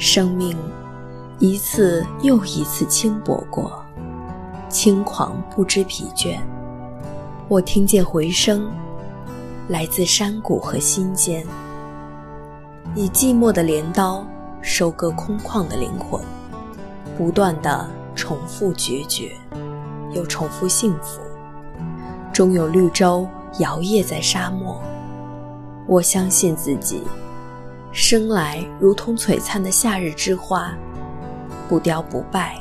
生命一次又一次轻薄过，轻狂不知疲倦。我听见回声，来自山谷和心间，以寂寞的镰刀收割空旷的灵魂，不断的重复决绝，又重复幸福。终有绿洲摇曳在沙漠。我相信自己。生来如同璀璨的夏日之花，不凋不败，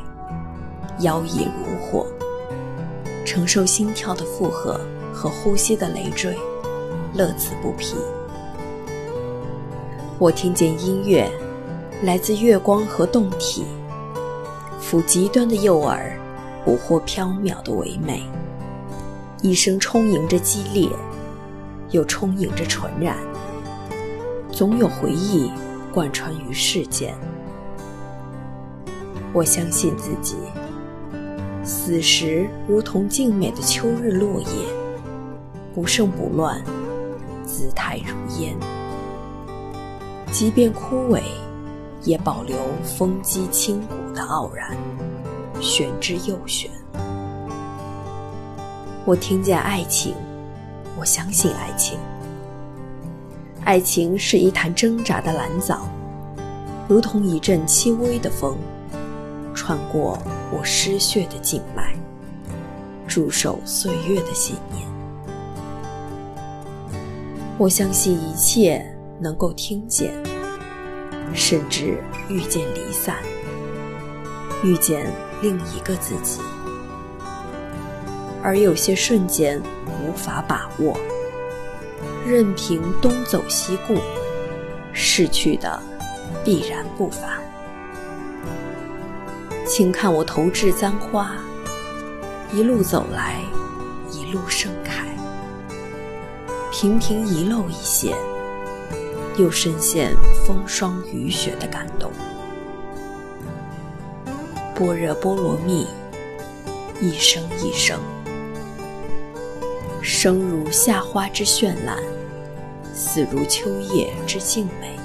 妖冶如火，承受心跳的负荷和呼吸的累赘，乐此不疲。我听见音乐，来自月光和动体，抚极端的诱饵，捕获缥缈的唯美，一生充盈着激烈，又充盈着纯然。总有回忆贯穿于世间。我相信自己，死时如同静美的秋日落叶，不胜不乱，姿态如烟。即便枯萎，也保留风肌清骨的傲然，玄之又玄。我听见爱情，我相信爱情。爱情是一潭挣扎的蓝藻，如同一阵轻微的风，穿过我失血的静脉，驻守岁月的信念。我相信一切能够听见，甚至遇见离散，遇见另一个自己，而有些瞬间无法把握。任凭东走西顾，逝去的必然不返。请看我投掷簪花，一路走来，一路盛开。频频遗漏一些，又深陷风霜雨雪的感动。般若波罗蜜，一生一生。生如夏花之绚烂，死如秋叶之静美。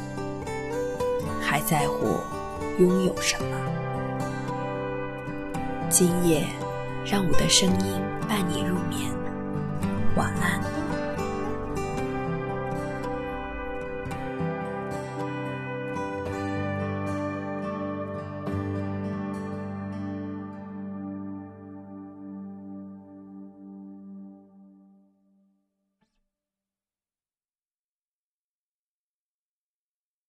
还在乎拥有什么？今夜，让我的声音伴你入眠。晚安。